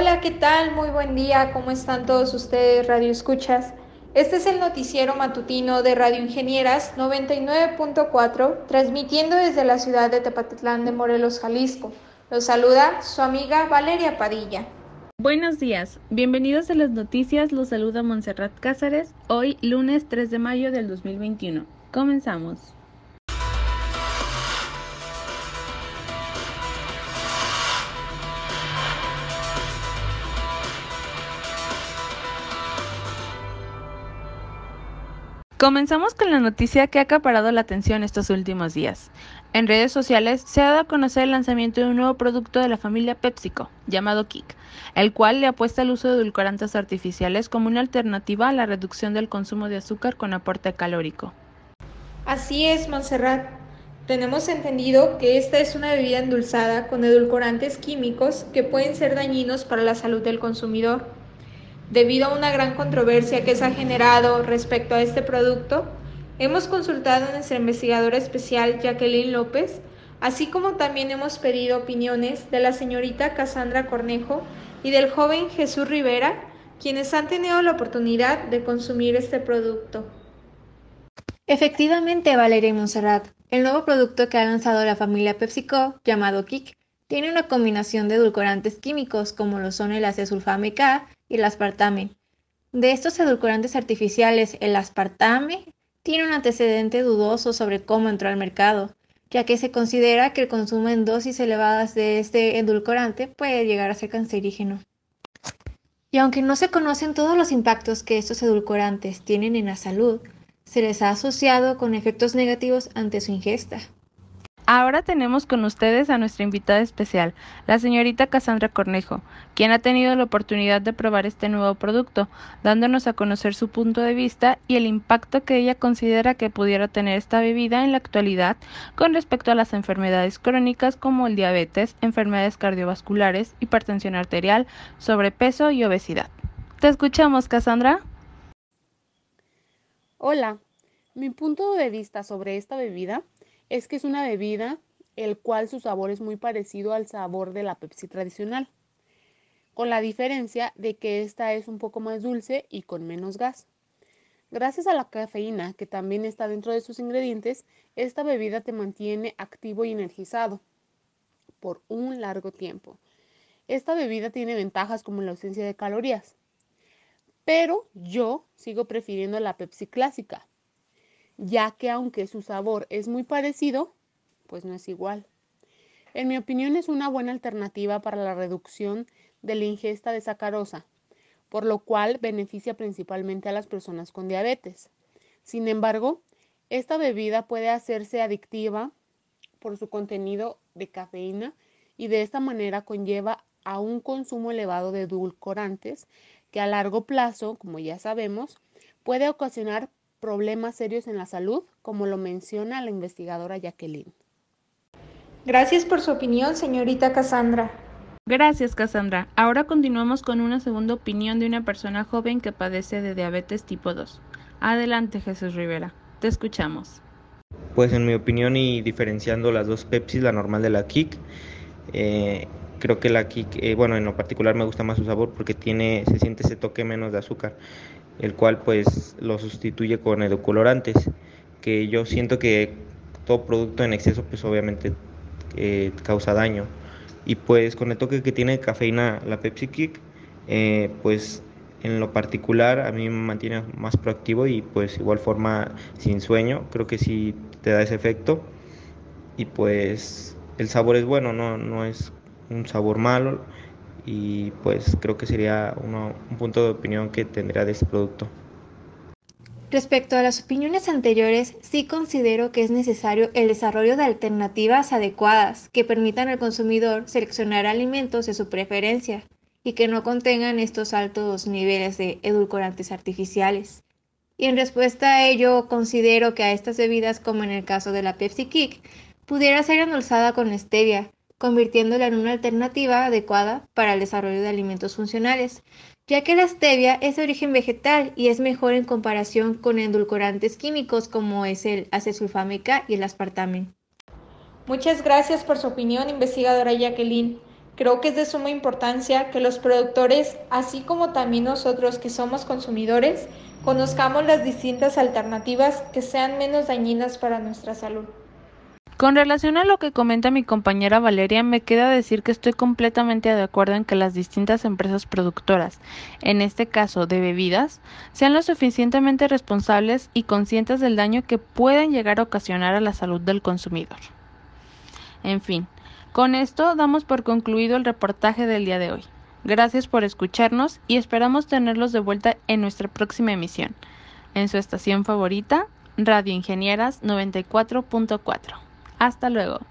Hola, ¿qué tal? Muy buen día. ¿Cómo están todos ustedes, Radio Escuchas? Este es el noticiero matutino de Radio Ingenieras 99.4, transmitiendo desde la ciudad de Tepatitlán de Morelos, Jalisco. Los saluda su amiga Valeria Padilla. Buenos días, bienvenidos a las noticias, los saluda Montserrat Cázares, hoy lunes 3 de mayo del 2021. Comenzamos. Comenzamos con la noticia que ha acaparado la atención estos últimos días. En redes sociales se ha dado a conocer el lanzamiento de un nuevo producto de la familia PepsiCo, llamado Kik, el cual le apuesta al uso de edulcorantes artificiales como una alternativa a la reducción del consumo de azúcar con aporte calórico. Así es, Montserrat. Tenemos entendido que esta es una bebida endulzada con edulcorantes químicos que pueden ser dañinos para la salud del consumidor. Debido a una gran controversia que se ha generado respecto a este producto, hemos consultado a nuestra investigadora especial Jacqueline López, así como también hemos pedido opiniones de la señorita Cassandra Cornejo y del joven Jesús Rivera, quienes han tenido la oportunidad de consumir este producto. Efectivamente, Valeria y Monserrat, el nuevo producto que ha lanzado la familia PepsiCo, llamado Kik, tiene una combinación de edulcorantes químicos como lo son el acesulfame K y el aspartame. De estos edulcorantes artificiales, el aspartame tiene un antecedente dudoso sobre cómo entró al mercado, ya que se considera que el consumo en dosis elevadas de este edulcorante puede llegar a ser cancerígeno. Y aunque no se conocen todos los impactos que estos edulcorantes tienen en la salud, se les ha asociado con efectos negativos ante su ingesta. Ahora tenemos con ustedes a nuestra invitada especial, la señorita Cassandra Cornejo, quien ha tenido la oportunidad de probar este nuevo producto, dándonos a conocer su punto de vista y el impacto que ella considera que pudiera tener esta bebida en la actualidad con respecto a las enfermedades crónicas como el diabetes, enfermedades cardiovasculares, hipertensión arterial, sobrepeso y obesidad. ¿Te escuchamos, Cassandra? Hola, mi punto de vista sobre esta bebida es que es una bebida el cual su sabor es muy parecido al sabor de la Pepsi tradicional, con la diferencia de que esta es un poco más dulce y con menos gas. Gracias a la cafeína que también está dentro de sus ingredientes, esta bebida te mantiene activo y energizado por un largo tiempo. Esta bebida tiene ventajas como la ausencia de calorías, pero yo sigo prefiriendo la Pepsi clásica, ya que aunque su sabor es muy parecido, pues no es igual. En mi opinión es una buena alternativa para la reducción de la ingesta de sacarosa, por lo cual beneficia principalmente a las personas con diabetes. Sin embargo, esta bebida puede hacerse adictiva por su contenido de cafeína y de esta manera conlleva a un consumo elevado de edulcorantes que a largo plazo, como ya sabemos, puede ocasionar problemas serios en la salud, como lo menciona la investigadora Jacqueline. Gracias por su opinión, señorita Cassandra. Gracias, Cassandra. Ahora continuamos con una segunda opinión de una persona joven que padece de diabetes tipo 2. Adelante, Jesús Rivera. Te escuchamos. Pues en mi opinión y diferenciando las dos Pepsi, la normal de la Kik, eh, creo que la Kik, eh, bueno, en lo particular me gusta más su sabor porque tiene, se siente ese toque menos de azúcar el cual pues lo sustituye con edulcorantes, que yo siento que todo producto en exceso pues obviamente eh, causa daño. Y pues con el toque que tiene cafeína la Pepsi Kick, eh, pues en lo particular a mí me mantiene más proactivo y pues igual forma sin sueño, creo que sí te da ese efecto. Y pues el sabor es bueno, no, no es un sabor malo y pues creo que sería un punto de opinión que tendría de este producto. Respecto a las opiniones anteriores, sí considero que es necesario el desarrollo de alternativas adecuadas que permitan al consumidor seleccionar alimentos de su preferencia y que no contengan estos altos niveles de edulcorantes artificiales. Y en respuesta a ello, considero que a estas bebidas, como en el caso de la Pepsi Kick, pudiera ser endulzada con stevia, convirtiéndola en una alternativa adecuada para el desarrollo de alimentos funcionales, ya que la stevia es de origen vegetal y es mejor en comparación con endulcorantes químicos como es el acesulfame K y el aspartame. Muchas gracias por su opinión, investigadora Jacqueline. Creo que es de suma importancia que los productores, así como también nosotros que somos consumidores, conozcamos las distintas alternativas que sean menos dañinas para nuestra salud. Con relación a lo que comenta mi compañera Valeria, me queda decir que estoy completamente de acuerdo en que las distintas empresas productoras, en este caso de bebidas, sean lo suficientemente responsables y conscientes del daño que pueden llegar a ocasionar a la salud del consumidor. En fin, con esto damos por concluido el reportaje del día de hoy. Gracias por escucharnos y esperamos tenerlos de vuelta en nuestra próxima emisión, en su estación favorita, Radio Ingenieras 94.4. Hasta luego.